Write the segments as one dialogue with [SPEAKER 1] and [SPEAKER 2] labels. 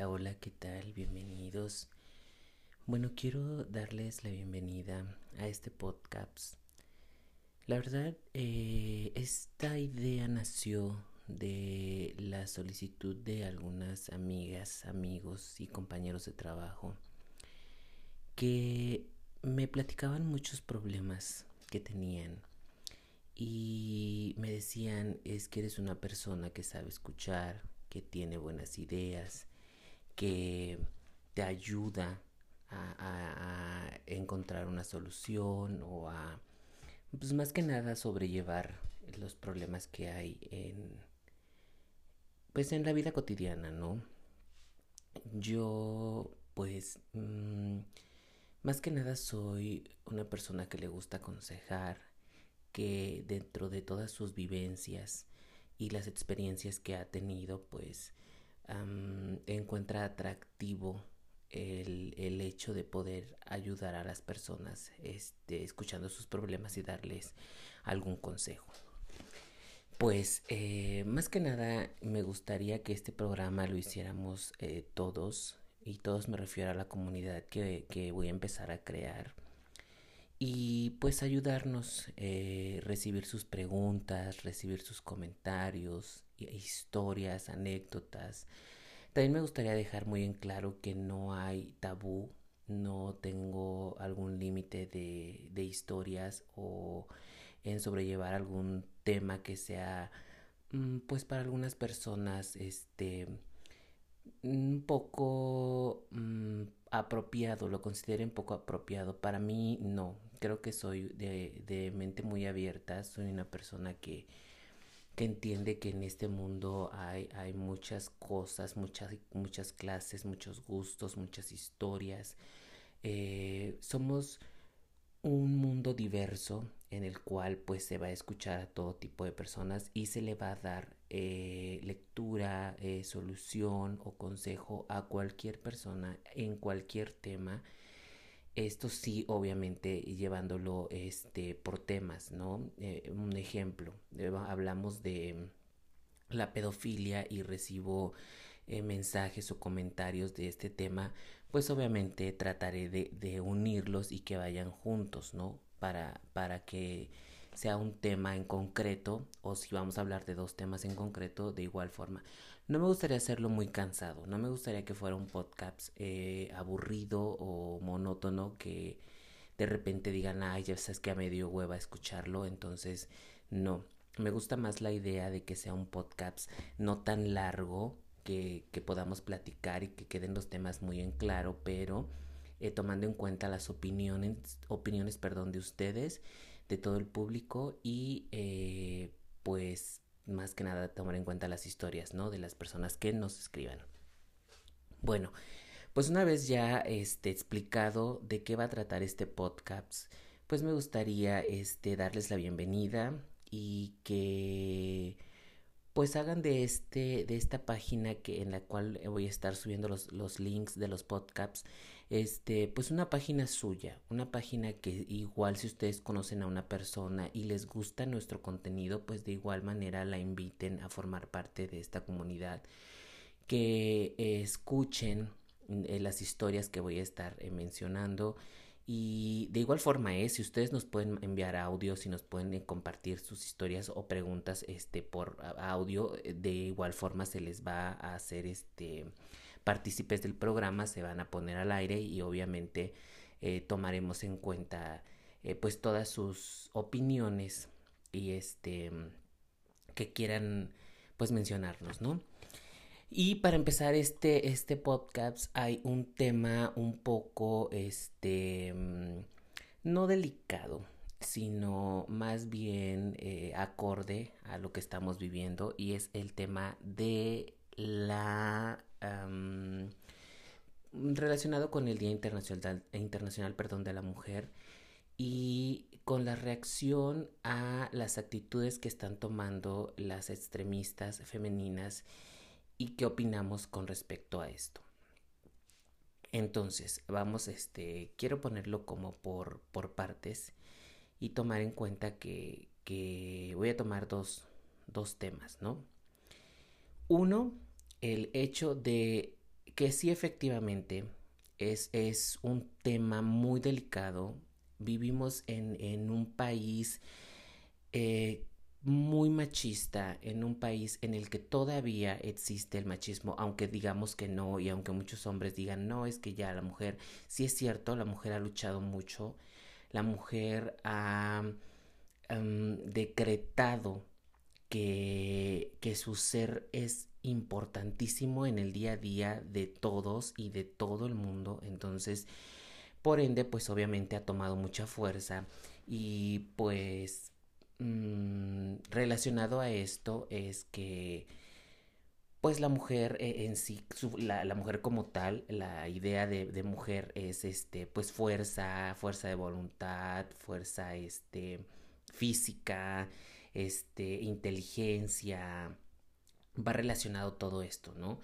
[SPEAKER 1] Hola, ¿qué tal? Bienvenidos. Bueno, quiero darles la bienvenida a este podcast. La verdad, eh, esta idea nació de la solicitud de algunas amigas, amigos y compañeros de trabajo que me platicaban muchos problemas que tenían y me decían es que eres una persona que sabe escuchar, que tiene buenas ideas, que te ayuda a, encontrar una solución o a, pues más que nada, sobrellevar los problemas que hay en, pues en la vida cotidiana, ¿no? Yo, pues, mm, más que nada soy una persona que le gusta aconsejar, que dentro de todas sus vivencias y las experiencias que ha tenido, pues, encuentra atractivo el, el, hecho de poder ayudar a las personas este, escuchando sus problemas y darles algún consejo. Pues eh, más que nada me gustaría que este programa lo hiciéramos eh, todos y todos me refiero a la comunidad que, que voy a empezar a crear y pues ayudarnos, eh, recibir sus preguntas, recibir sus comentarios, historias, anécdotas. También me gustaría dejar muy en claro que no hay tabú, no tengo algún límite de, de historias o en sobrellevar algún tema que sea mm, pues para algunas personas este un poco mm, apropiado, lo consideren poco apropiado. Para mí no, creo que soy de, de mente muy abierta, soy una persona que, que entiende que en este mundo hay, hay muchas cosas, muchas, muchas clases, muchos gustos, muchas historias. Eh, somos un mundo diverso en el cual pues se va a escuchar a todo tipo de personas y se le va a dar eh, lectura, eh, solución o consejo a cualquier persona en cualquier tema. Esto sí, obviamente, llevándolo este, por temas, ¿no? Eh, un ejemplo, hablamos de la pedofilia y recibo mensajes o comentarios de este tema, pues obviamente trataré de, de unirlos y que vayan juntos, ¿no? Para, para que sea un tema en concreto o si vamos a hablar de dos temas en concreto de igual forma. No me gustaría hacerlo muy cansado, no me gustaría que fuera un podcast eh, aburrido o monótono que de repente digan, ay, ya sabes que a medio hueva escucharlo, entonces no. Me gusta más la idea de que sea un podcast no tan largo que, podamos platicar y que queden los temas muy en claro, pero eh, tomando en cuenta las opiniones, opiniones perdón, de ustedes, de todo el público y eh, pues más que nada tomar en cuenta las historias, ¿no? De las personas que nos escriban. Bueno, pues una vez ya este, explicado de qué va a tratar este podcast, pues me gustaría este, darles la bienvenida y que pues hagan de este de esta página que en la cual voy a estar subiendo los, los links de los podcasts este pues una página suya una página que igual si ustedes conocen a una persona y les gusta nuestro contenido pues de igual manera la inviten a formar parte de esta comunidad que escuchen eh, las historias que voy a estar eh, mencionando y de igual forma es, ¿eh? si ustedes nos pueden enviar audios y nos pueden compartir sus historias o preguntas este por audio, de igual forma se les va a hacer este partícipes del programa, se van a poner al aire y obviamente tomaremos en cuenta pues todas sus opiniones y este que quieran pues mencionarnos, ¿no? Y para empezar este, este podcast hay un tema un poco, este, mm, no delicado, sino más bien eh, acorde a lo que estamos viviendo y es el tema de la... relacionado con el Día Internacional, Internacional perdón, de la Mujer y con la reacción a las actitudes que están tomando las extremistas femeninas y qué opinamos con respecto a esto. Entonces, vamos, este, quiero ponerlo como por, por partes y tomar en cuenta que, que voy a tomar dos, dos temas, ¿no? Uno, el hecho de que sí efectivamente es, es un tema muy delicado. Vivimos en, en un país eh, muy machista, en un país en el que todavía existe el machismo, aunque digamos que no, y aunque muchos hombres digan, no, es que ya la mujer, sí es cierto, la mujer ha luchado mucho, la mujer ha decretado que, que su ser es importantísimo en el día a día de todos y de todo el mundo, entonces, por ende, pues obviamente ha tomado mucha fuerza y pues Mm, relacionado a esto es que pues la mujer eh, en sí, la, mujer como tal, la idea de, mujer es este, pues fuerza, fuerza de voluntad, fuerza este, física, este, inteligencia, va relacionado todo esto, ¿no?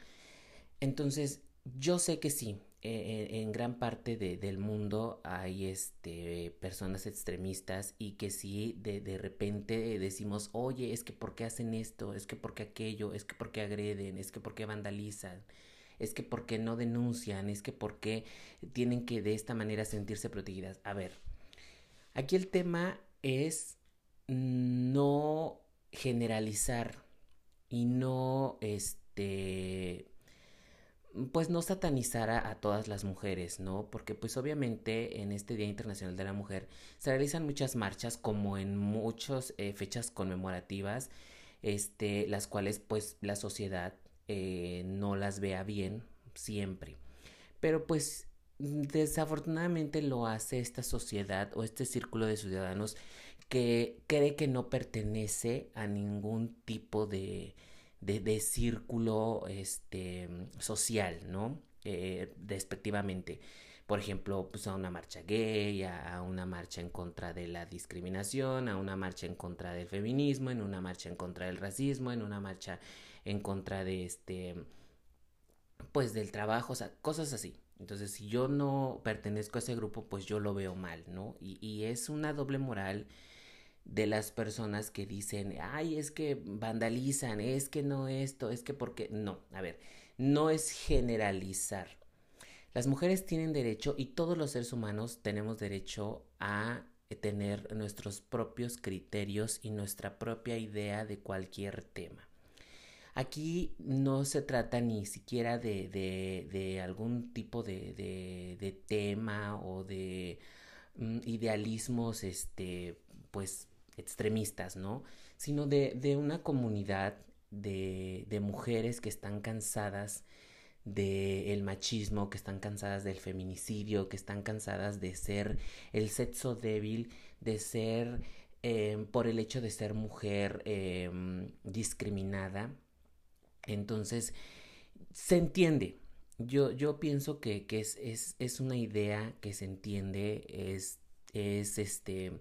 [SPEAKER 1] Entonces, yo sé que sí, eh, en gran parte de, del mundo hay este, personas extremistas y que si de, de repente decimos, oye, es que por qué hacen esto, es que por qué aquello, es que por qué agreden, es que por qué vandalizan, es que por qué no denuncian, es que por qué tienen que de esta manera sentirse protegidas. A ver, aquí el tema es no generalizar y no este pues no satanizara a todas las mujeres, ¿no? Porque pues obviamente en este Día Internacional de la Mujer se realizan muchas marchas como en muchas eh, fechas conmemorativas, este, las cuales pues la sociedad eh, no las vea bien siempre. Pero pues desafortunadamente lo hace esta sociedad o este círculo de ciudadanos que cree que no pertenece a ningún tipo de, de, círculo este, social, ¿no? Eh, despectivamente. Por ejemplo, pues a una marcha gay, a una marcha en contra de la discriminación, a una marcha en contra del feminismo, en una marcha en contra del racismo, en una marcha en contra de este, pues del trabajo, o sea, cosas así. Entonces, si yo no pertenezco a ese grupo, pues yo lo veo mal, ¿no? Y, es una doble moral de las personas que dicen, ay, es que vandalizan, es que no esto, es que porque... No, a ver, no es generalizar. Las mujeres tienen derecho y todos los seres humanos tenemos derecho a tener nuestros propios criterios y nuestra propia idea de cualquier tema. Aquí no se trata ni siquiera de, de, algún tipo de, de, tema o de mm, idealismos, este, pues extremistas, ¿no? Sino de, una comunidad de, mujeres que están cansadas del machismo, que están cansadas del feminicidio, que están cansadas de ser el sexo débil, de ser eh, por el hecho de ser mujer eh, discriminada. Entonces, se entiende. Yo, yo pienso que, que es, es, es, una idea que se entiende, es, es este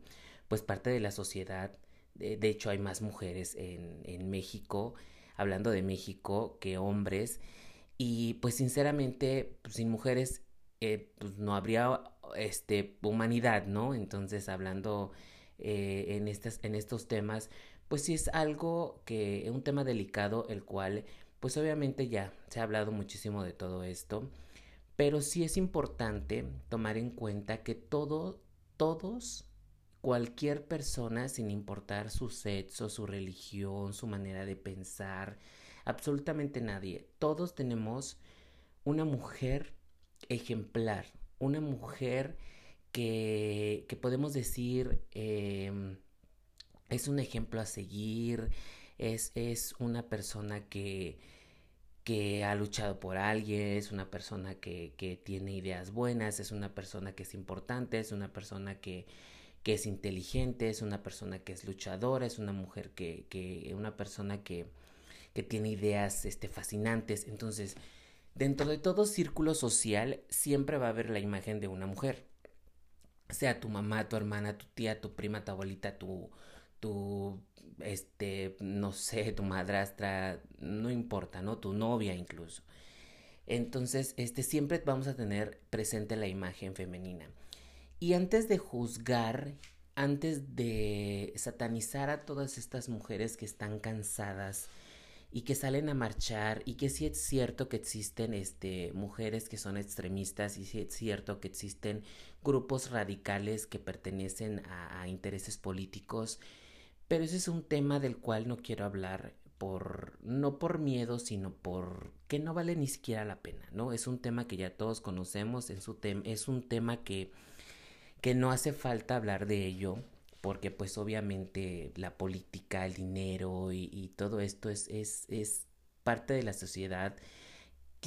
[SPEAKER 1] pues parte de la sociedad. De, hecho, hay más mujeres en, en México, hablando de México, que hombres. Y pues sinceramente, pues, sin mujeres, eh, pues no habría este, humanidad, ¿no? Entonces, hablando eh, en, estas, en estos temas, pues sí es algo que, un tema delicado, el cual, pues obviamente ya se ha hablado muchísimo de todo esto, pero sí es importante tomar en cuenta que todo, todos cualquier persona, sin importar su sexo, su religión, su manera de pensar, absolutamente nadie. Todos tenemos una mujer ejemplar, una mujer que, que podemos decir em, es un ejemplo a seguir, es, es una persona que, que ha luchado por alguien, es una persona que, que tiene ideas buenas, es una persona que es importante, es una persona que, que es inteligente, es una persona que es luchadora, es una mujer que, que una persona que, tiene ideas este, fascinantes. Entonces, dentro de todo círculo social siempre va a haber la imagen de una mujer. Sea tu mamá, tu hermana, tu tía, tu prima, tu abuelita, tu, tu, este, no sé, tu madrastra, no importa, ¿no? Tu novia incluso. Entonces, este, siempre vamos a tener presente la imagen femenina. Y antes de juzgar, antes de satanizar a todas estas mujeres que están cansadas y que salen a marchar y que sí es cierto que existen este, mujeres que son extremistas y sí es cierto que existen grupos radicales que pertenecen a, a intereses políticos, pero ese es un tema del cual no quiero hablar por no por miedo, sino por que no vale ni siquiera la pena, ¿no? Es un tema que ya todos conocemos, es un, es un tema que, que no hace falta hablar de ello, porque pues obviamente la política, el dinero y, todo esto es, es, es parte de la sociedad,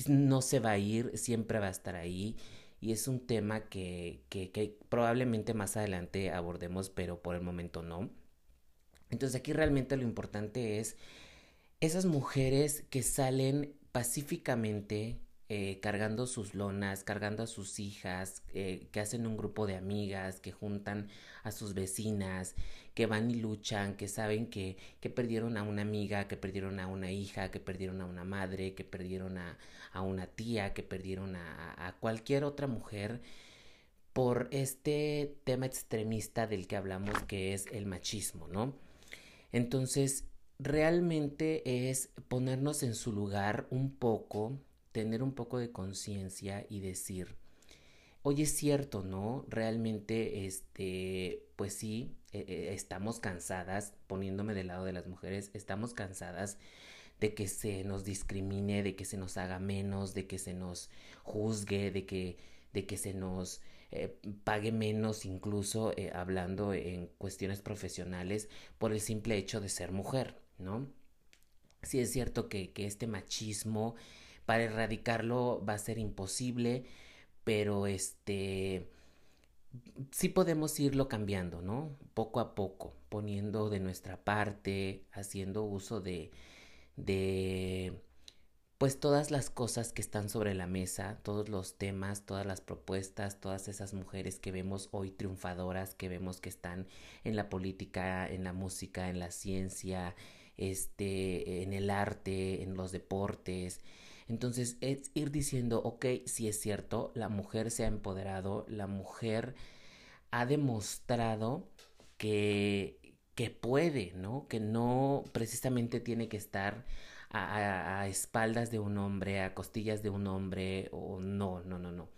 [SPEAKER 1] no se va a ir, siempre va a estar ahí y es un tema que, que, que probablemente más adelante abordemos, pero por el momento no. Entonces aquí realmente lo importante es esas mujeres que salen pacíficamente eh, cargando sus lonas, cargando a sus hijas, eh, que hacen un grupo de amigas, que juntan a sus vecinas, que van y luchan, que saben que, que perdieron a una amiga, que perdieron a una hija, que perdieron a una madre, que perdieron a, a una tía, que perdieron a, a cualquier otra mujer por este tema extremista del que hablamos que es el machismo, ¿no? Entonces, realmente es ponernos en su lugar un poco, tener un poco de conciencia y decir, oye, es cierto, ¿no? Realmente, este, pues sí, e, e, estamos cansadas, poniéndome del lado de las mujeres, estamos cansadas de que se nos discrimine, de que se nos haga menos, de que se nos juzgue, de que, de que se nos eh, pague menos incluso eh, hablando en cuestiones profesionales por el simple hecho de ser mujer. ¿no? Sí es cierto que, este machismo, para erradicarlo va a ser imposible, pero este sí podemos irlo cambiando, ¿no? Poco a poco, poniendo de nuestra parte, haciendo uso de, de, pues todas las cosas que están sobre la mesa, todos los temas, todas las propuestas, todas esas mujeres que vemos hoy triunfadoras, que vemos que están en la política, en la música, en la ciencia, este, en el arte, en los deportes. Entonces es ir diciendo, ok, si es cierto, la mujer se ha empoderado, la mujer ha demostrado que, que puede, ¿no? Que no precisamente tiene que estar a, espaldas de un hombre, a costillas de un hombre, o no, no, no, no.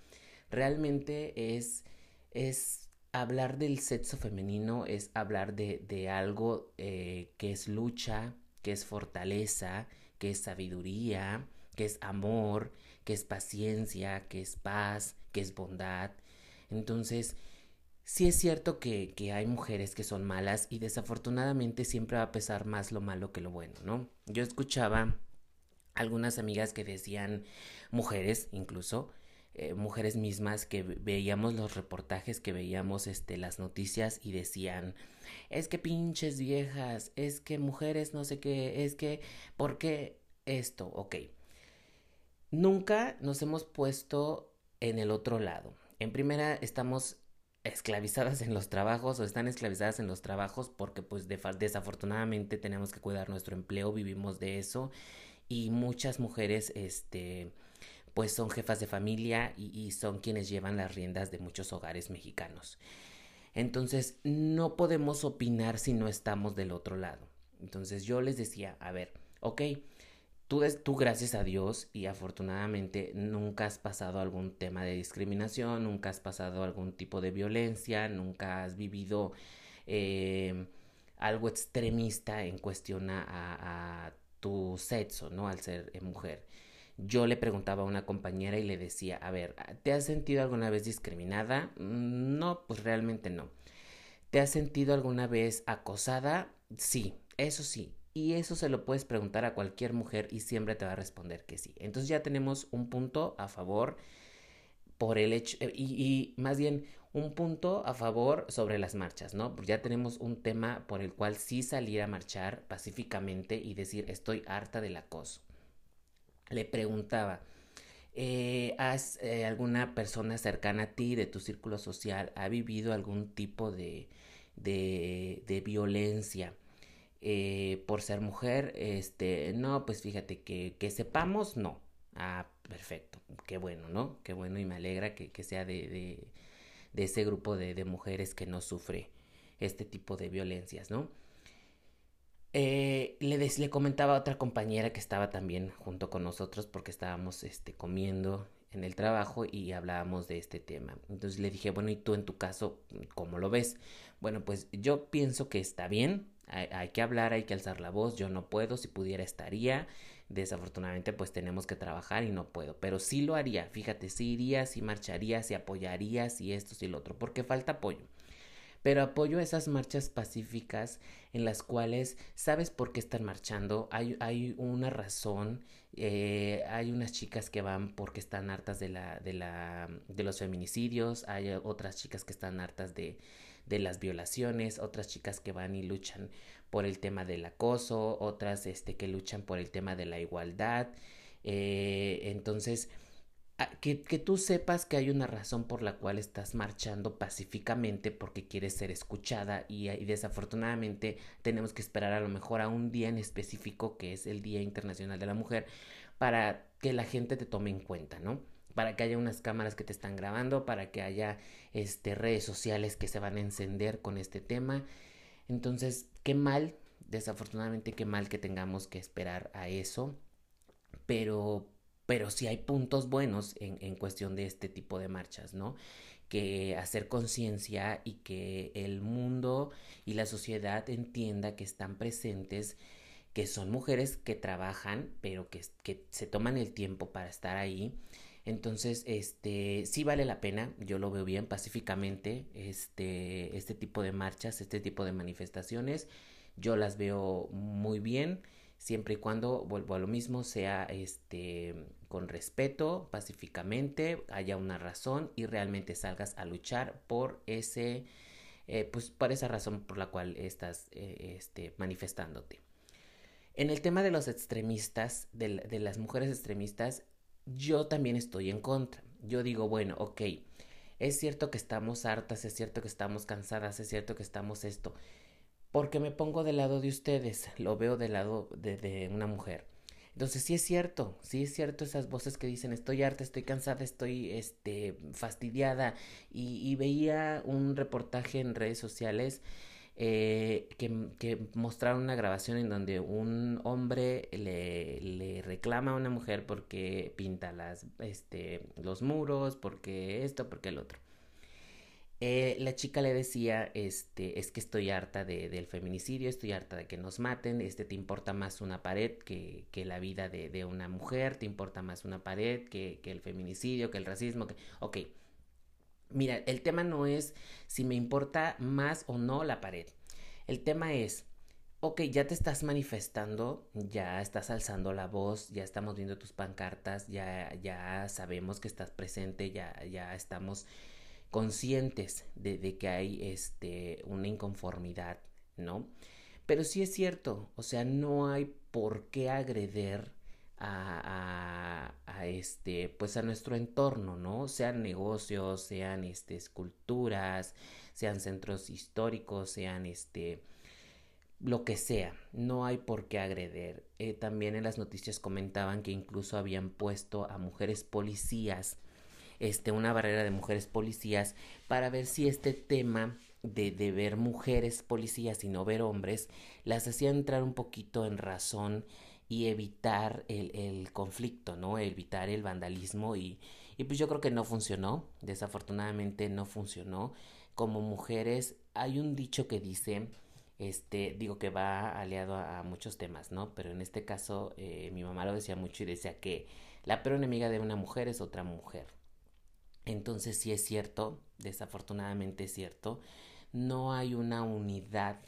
[SPEAKER 1] Realmente es, es hablar del sexo femenino es hablar de, algo eh, que es lucha, que es fortaleza, que es sabiduría, que es amor, que es paciencia, que es paz, que es bondad. Entonces, sí es cierto que, que, hay mujeres que son malas y desafortunadamente siempre va a pesar más lo malo que lo bueno, ¿no? Yo escuchaba algunas amigas que decían, mujeres incluso, eh, mujeres mismas que veíamos los reportajes, que veíamos este, las noticias y decían, es que pinches viejas, es que mujeres no sé qué, es que, ¿por qué esto? Ok. Nunca nos hemos puesto en el otro lado. En primera, estamos esclavizadas en los trabajos o están esclavizadas en los trabajos porque pues desafortunadamente tenemos que cuidar nuestro empleo, vivimos de eso y muchas mujeres este pues son jefas de familia y, son quienes llevan las riendas de muchos hogares mexicanos. Entonces, no podemos opinar si no estamos del otro lado. Entonces, yo les decía, a ver, ok, tú, tú gracias a Dios y afortunadamente nunca has pasado algún tema de discriminación, nunca has pasado algún tipo de violencia, nunca has vivido eh, algo extremista en cuestión a, tu sexo, ¿no? Al ser eh, mujer yo le preguntaba a una compañera y le decía, a ver, ¿te has sentido alguna vez discriminada? Mm, no, pues realmente no. ¿Te has sentido alguna vez acosada? Sí, eso sí. Y eso se lo puedes preguntar a cualquier mujer y siempre te va a responder que sí. Entonces ya tenemos un punto a favor por el hecho, eh, y, más bien un punto a favor sobre las marchas, ¿no? Ya tenemos un tema por el cual sí salir a marchar pacíficamente y decir estoy harta del acoso le preguntaba, eh, ¿has eh, alguna persona cercana a ti de tu círculo social ha vivido algún tipo de, de violencia eh, por ser mujer? Este, no, pues fíjate que, que sepamos, no. Ah, perfecto, qué bueno, ¿no? Qué bueno y me alegra que, que sea de, de, de ese grupo de, de mujeres que no sufre este tipo de violencias, ¿no? eh, le, le comentaba a otra compañera que estaba también junto con nosotros porque estábamos este, comiendo en el trabajo y hablábamos de este tema. Entonces le dije, bueno, ¿y tú en tu caso cómo lo ves? Bueno, pues yo pienso que está bien, hay, que hablar, hay que alzar la voz, yo no puedo, si pudiera estaría, desafortunadamente pues tenemos que trabajar y no puedo, pero sí lo haría, fíjate, sí iría, sí marcharía, sí apoyaría, sí esto, sí lo otro, porque falta apoyo pero apoyo esas marchas pacíficas en las cuales sabes por qué están marchando, hay, hay una razón, eh, hay unas chicas que van porque están hartas de, la, de, la, de los feminicidios, hay otras chicas que están hartas de, de las violaciones, otras chicas que van y luchan por el tema del acoso, otras este, que luchan por el tema de la igualdad. Eh, entonces, Ah, que, que, tú sepas que hay una razón por la cual estás marchando pacíficamente porque quieres ser escuchada y, y, desafortunadamente tenemos que esperar a lo mejor a un día en específico que es el Día Internacional de la Mujer para que la gente te tome en cuenta, ¿no? Para que haya unas cámaras que te están grabando, para que haya este, redes sociales que se van a encender con este tema. Entonces, qué mal, desafortunadamente qué mal que tengamos que esperar a eso, pero pero sí hay puntos buenos en, en cuestión de este tipo de marchas, ¿no? que hacer conciencia y que el mundo y la sociedad entienda que están presentes, que son mujeres que trabajan, pero que, que, se toman el tiempo para estar ahí. Entonces, este, sí vale la pena, yo lo veo bien pacíficamente, este, este tipo de marchas, este tipo de manifestaciones, yo las veo muy bien siempre y cuando, vuelvo a lo mismo, sea este con respeto, pacíficamente, haya una razón y realmente salgas a luchar por ese, eh, pues por esa razón por la cual estás eh, este, manifestándote. En el tema de los extremistas, de, de las mujeres extremistas, yo también estoy en contra. Yo digo, bueno, ok, es cierto que estamos hartas, es cierto que estamos cansadas, es cierto que estamos esto, porque me pongo del lado de ustedes, lo veo del lado de, una mujer. Entonces sí es cierto, sí es cierto esas voces que dicen estoy harta, estoy cansada, estoy este, fastidiada. Y veía un reportaje en redes sociales eh, que, que mostraron una grabación en donde un hombre le, reclama a una mujer porque pinta las, este, los muros, porque esto, porque el otro. Eh, la chica le decía, este, es que estoy harta de, del feminicidio, estoy harta de que nos maten, este, te importa más una pared que, que la vida de, de, una mujer, te importa más una pared que, que el feminicidio, que el racismo, que... Ok, mira, el tema no es si me importa más o no la pared, el tema es, ok, ya te estás manifestando, ya estás alzando la voz, ya estamos viendo tus pancartas, ya, ya sabemos que estás presente, ya, ya estamos conscientes de, de, que hay este, una inconformidad, ¿no? Pero sí es cierto, o sea, no hay por qué agreder a, a, a, este, pues a nuestro entorno, ¿no? Sean negocios, sean este, esculturas, sean centros históricos, sean este, lo que sea, no hay por qué agreder. Eh, también en las noticias comentaban que incluso habían puesto a mujeres policías este, una barrera de mujeres policías para ver si este tema de, de ver mujeres policías y no ver hombres las hacía entrar un poquito en razón y evitar el, conflicto, ¿no? Evitar el vandalismo y, y pues yo creo que no funcionó, desafortunadamente no funcionó. Como mujeres hay un dicho que dice, este, digo que va aliado a, a muchos temas, ¿no? Pero en este caso eh, mi mamá lo decía mucho y decía que la peor enemiga de una mujer es otra mujer. Entonces sí es cierto, desafortunadamente es cierto, no hay una unidad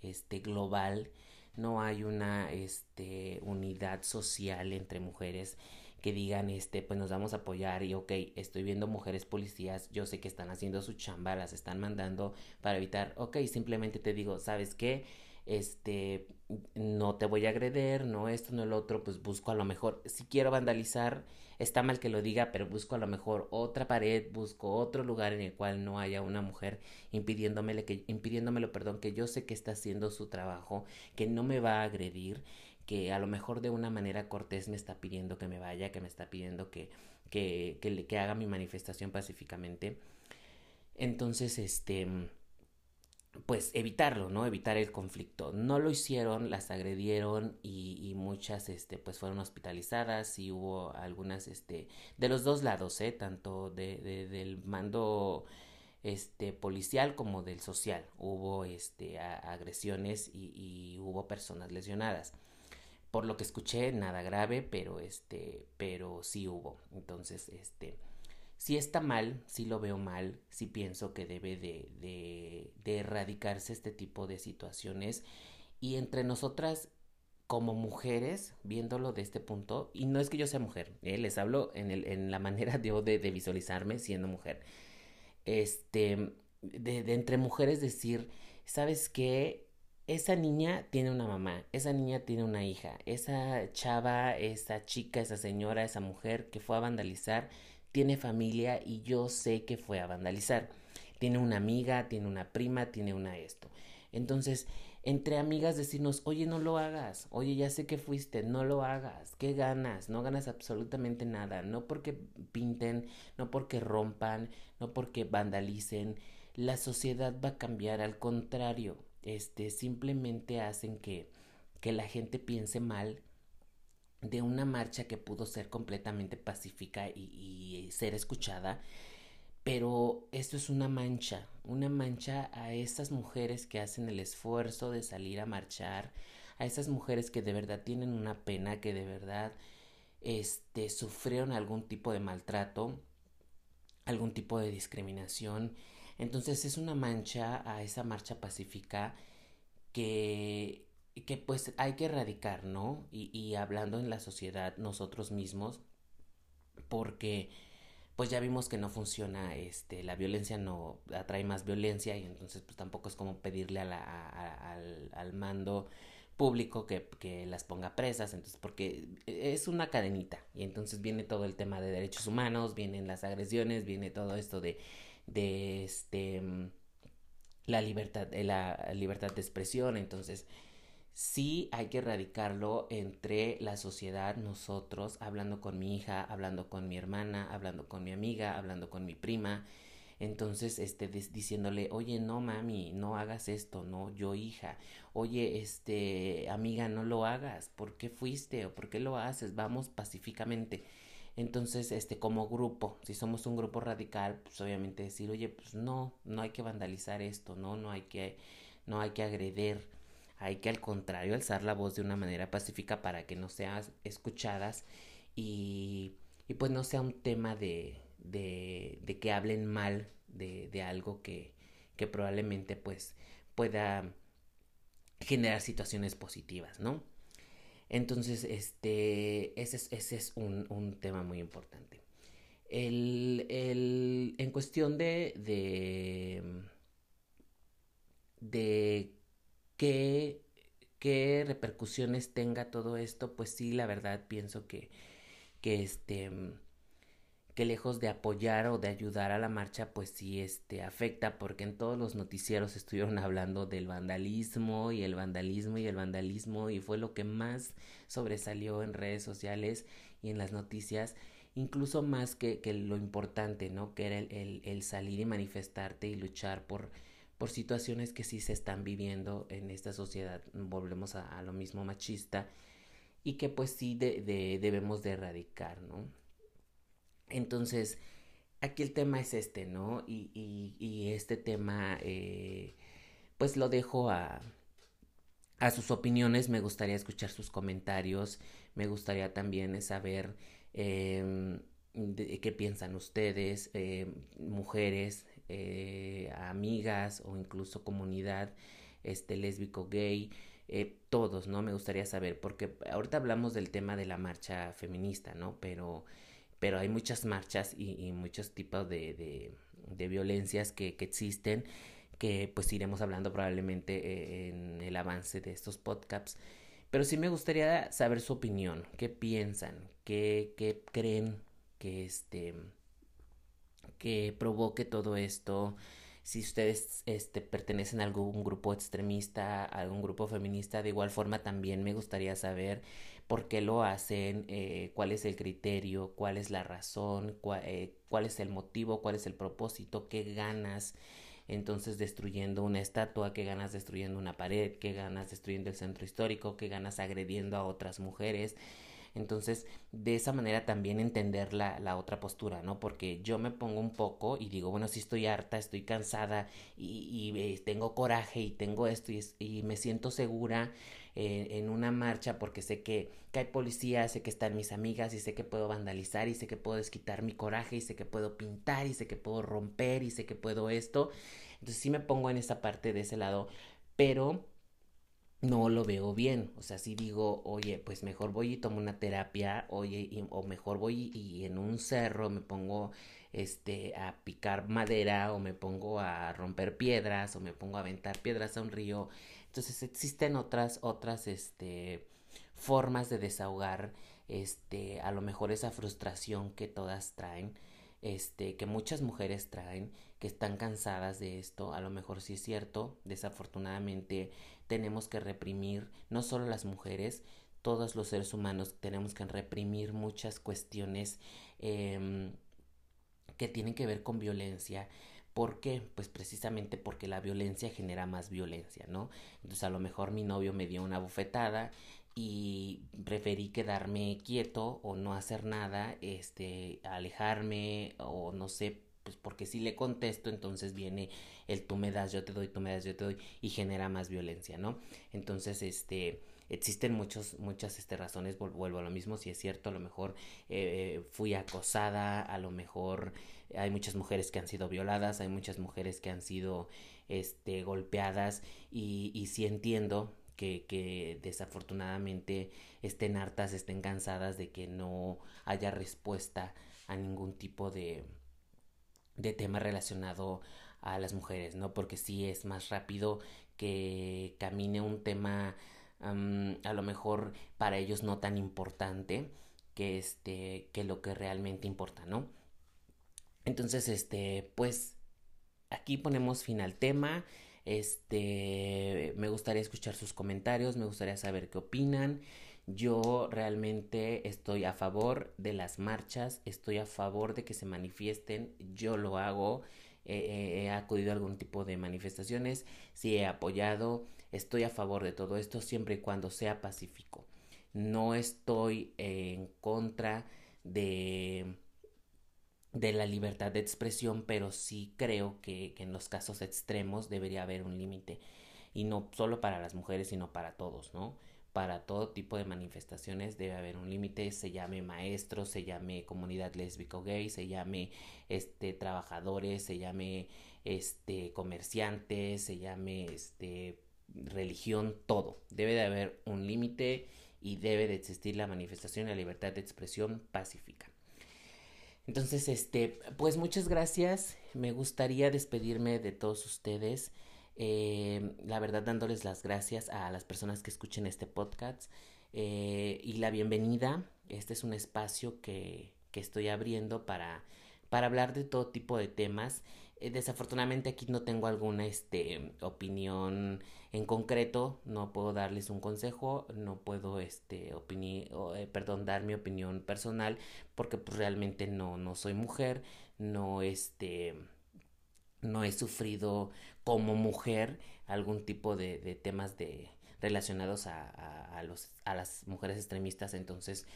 [SPEAKER 1] este global, no hay una este unidad social entre mujeres que digan este pues nos vamos a apoyar y ok estoy viendo mujeres policías yo sé que están haciendo su chamba las están mandando para evitar ok simplemente te digo sabes qué este no te voy a agreder no esto no el otro pues busco a lo mejor si quiero vandalizar está mal que lo diga, pero busco a lo mejor otra pared, busco otro lugar en el cual no haya una mujer impidiéndomele que, impidiéndomelo, perdón, que yo sé que está haciendo su trabajo, que no me va a agredir, que a lo mejor de una manera cortés me está pidiendo que me vaya, que me está pidiendo que, que, que, que haga mi manifestación pacíficamente. Entonces, este pues evitarlo, ¿no? Evitar el conflicto. No lo hicieron, las agredieron y, muchas, este, pues fueron hospitalizadas y hubo algunas, este, de los dos lados, ¿eh? Tanto de, del mando, este, policial como del social. Hubo, este, agresiones y, y hubo personas lesionadas. Por lo que escuché, nada grave, pero, este, pero sí hubo. Entonces, este, si está mal, si lo veo mal, si pienso que debe de, de, erradicarse este tipo de situaciones y entre nosotras como mujeres, viéndolo de este punto, y no es que yo sea mujer, ¿eh? les hablo en, el, en la manera de, de, visualizarme siendo mujer, este, de, de entre mujeres decir, ¿sabes qué? Esa niña tiene una mamá, esa niña tiene una hija, esa chava, esa chica, esa señora, esa mujer que fue a vandalizar, tiene familia y yo sé que fue a vandalizar. Tiene una amiga, tiene una prima, tiene una esto. Entonces, entre amigas decirnos, oye, no lo hagas, oye, ya sé que fuiste, no lo hagas, ¿qué ganas? No ganas absolutamente nada, no porque pinten, no porque rompan, no porque vandalicen, la sociedad va a cambiar, al contrario, este, simplemente hacen que, que la gente piense mal de una marcha que pudo ser completamente pacífica y, ser escuchada, pero esto es una mancha, una mancha a esas mujeres que hacen el esfuerzo de salir a marchar, a esas mujeres que de verdad tienen una pena, que de verdad este, sufrieron algún tipo de maltrato, algún tipo de discriminación. Entonces es una mancha a esa marcha pacífica que que pues hay que erradicar, ¿no? Y, y hablando en la sociedad nosotros mismos, porque pues ya vimos que no funciona, este, la violencia no atrae más violencia y entonces pues tampoco es como pedirle a la, al, al, mando público que, que, las ponga presas, entonces porque es una cadenita y entonces viene todo el tema de derechos humanos, vienen las agresiones, viene todo esto de, de este, la libertad, de la libertad de expresión, entonces sí hay que erradicarlo entre la sociedad, nosotros, hablando con mi hija, hablando con mi hermana, hablando con mi amiga, hablando con mi prima. Entonces, este, diciéndole, oye, no, mami, no hagas esto, no, yo hija, oye, este, amiga, no lo hagas, ¿por qué fuiste o por qué lo haces? Vamos pacíficamente. Entonces, este, como grupo, si somos un grupo radical, pues obviamente decir, oye, pues no, no hay que vandalizar esto, no, no hay que, no hay que agredir hay que al contrario alzar la voz de una manera pacífica para que no sean escuchadas y, y pues no sea un tema de, de, que hablen mal de, de algo que, que, probablemente pues pueda generar situaciones positivas, ¿no? Entonces, este, ese es, ese es un, un tema muy importante. El, el, en cuestión de, de qué, qué repercusiones tenga todo esto, pues sí, la verdad pienso que, que este que lejos de apoyar o de ayudar a la marcha, pues sí este afecta porque en todos los noticieros estuvieron hablando del vandalismo y el vandalismo y el vandalismo y fue lo que más sobresalió en redes sociales y en las noticias, incluso más que, que lo importante, ¿no? Que era el, el, el salir y manifestarte y luchar por por situaciones que sí se están viviendo en esta sociedad. Volvemos a, lo mismo machista y que pues sí de, debemos de erradicar, ¿no? Entonces, aquí el tema es este, ¿no? Y, y, este tema, eh, pues lo dejo a, a sus opiniones, me gustaría escuchar sus comentarios, me gustaría también saber em, qué piensan ustedes, em, mujeres, eh, amigas o incluso comunidad este lésbico gay eh, todos no me gustaría saber porque ahorita hablamos del tema de la marcha feminista no pero pero hay muchas marchas y, muchos tipos de, de, violencias que, que, existen que pues iremos hablando probablemente eh, en el avance de estos podcasts. Pero sí me gustaría saber su opinión. Qué piensan qué, qué creen que este que provoque todo esto. Si ustedes este, pertenecen a algún grupo extremista, a algún grupo feminista, de igual forma también me gustaría saber por qué lo hacen, eh, cuál es el criterio, cuál es la razón, eh, cuál, es el motivo, cuál es el propósito, qué ganas entonces destruyendo una estatua, qué ganas destruyendo una pared, qué ganas destruyendo el centro histórico, qué ganas agrediendo a otras mujeres. Entonces, de esa manera también entender la, la, otra postura, ¿no? Porque yo me pongo un poco y digo, bueno, si estoy harta, estoy cansada y, eh, tengo coraje y tengo esto y, me siento segura eh, en una marcha porque sé que, que hay policías, sé que están mis amigas y sé que puedo vandalizar y sé que puedo desquitar mi coraje y sé que puedo pintar y sé que puedo romper y sé que puedo esto. Entonces sí me pongo en esa parte de ese lado, pero no lo veo bien. O sea, si digo, oye, pues mejor voy y tomo una terapia, oye, o mejor voy y en un cerro me pongo este a picar madera o me pongo a romper piedras o me pongo a aventar piedras a un río. Entonces existen otras otras este formas de desahogar este a lo mejor esa frustración que todas traen este, que muchas mujeres traen, que están cansadas de esto, a lo mejor sí es cierto, desafortunadamente tenemos que reprimir, no solo las mujeres, todos los seres humanos tenemos que reprimir muchas cuestiones eh, que tienen que ver con violencia. ¿Por qué? Pues precisamente porque la violencia genera más violencia, ¿no? Entonces a lo mejor mi novio me dio una bofetada y preferí quedarme quieto o no hacer nada, este, alejarme o no sé, pues porque si le contesto entonces viene el tú me das, yo te doy, tú me das, yo te doy y genera más violencia, ¿no? Entonces, este, existen muchos, muchas este, razones, vuelvo a lo mismo, si es cierto, a lo mejor eh, fui acosada, a lo mejor hay muchas mujeres que han sido violadas, hay muchas mujeres que han sido este, golpeadas y, y sí entiendo que, que desafortunadamente estén hartas, estén cansadas de que no haya respuesta a ningún tipo de, de tema relacionado a las mujeres, ¿no? Porque sí es más rápido que camine un tema a lo mejor para ellos no tan importante que este que lo que realmente importa, ¿no? Entonces, este, pues aquí ponemos fin al tema. Este, me gustaría escuchar sus comentarios, me gustaría saber qué opinan. Yo realmente estoy a favor de las marchas, estoy a favor de que se manifiesten, yo lo hago, he acudido a algún tipo de manifestaciones, sí he apoyado, estoy a favor de todo esto siempre y cuando sea pacífico. No estoy en contra de de la libertad de expresión, pero sí creo que, que en los casos extremos debería haber un límite. Y no solo para las mujeres, sino para todos, ¿no? Para todo tipo de manifestaciones debe haber un límite, se llame maestro, se llame comunidad lésbico gay, se llame este trabajadores, se llame este comerciantes, se llame este religión, todo. Debe de haber un límite y debe de existir la manifestación y la libertad de expresión pacífica. Entonces, este, pues muchas gracias. Me gustaría despedirme de todos ustedes. Eh, la verdad, dándoles las gracias a las personas que escuchen este podcast eh, y la bienvenida. Este es un espacio que, que estoy abriendo para, para hablar de todo tipo de temas. Eh, desafortunadamente aquí no tengo alguna este, opinión en concreto, no puedo darles un consejo, no puedo este, eh, perdón, dar mi opinión personal porque pues, realmente no, no soy mujer, no, este, no he sufrido como mujer algún tipo de, de temas de, relacionados a, a, los, a las mujeres extremistas, entonces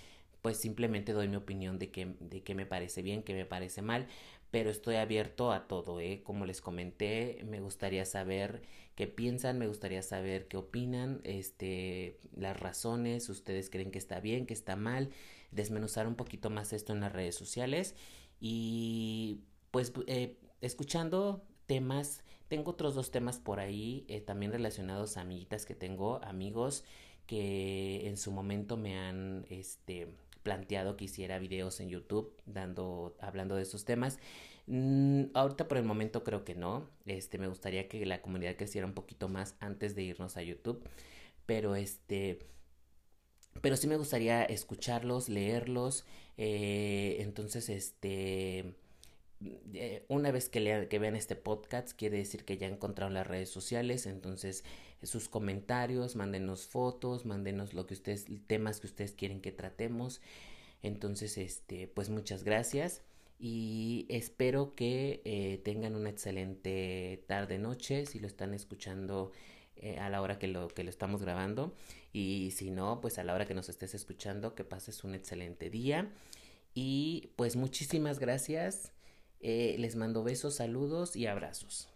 [SPEAKER 1] pues simplemente doy mi opinión de que, de me parece bien, que me parece mal, pero estoy abierto a todo, ¿eh? Como les comenté, me gustaría saber qué piensan, me gustaría saber qué opinan, este, las razones, ustedes creen que está bien, que está mal, desmenuzar un poquito más esto en las redes sociales y pues eh, escuchando temas, tengo otros dos temas por ahí, eh, también relacionados a amiguitas que tengo, amigos que en su momento me han, este, planteado que hiciera videos en YouTube dando, hablando de esos temas. Mm, ahorita por el momento creo que no. Este, me gustaría que la comunidad creciera un poquito más antes de irnos a YouTube. Pero este, pero sí me gustaría escucharlos, leerlos. Eh, entonces, este, eh, una vez que, lean, que vean este podcast, quiere decir que ya encontraron las redes sociales. Entonces, sus comentarios, mándenos fotos, mándenos lo que ustedes, temas que ustedes quieren que tratemos. Entonces, este, pues muchas gracias. y espero que eh, tengan una excelente tarde noche si lo están escuchando eh, a la hora que lo que lo estamos grabando y si no pues a la hora que nos estés escuchando que pases un excelente día y pues muchísimas gracias eh, les mando besos saludos y abrazos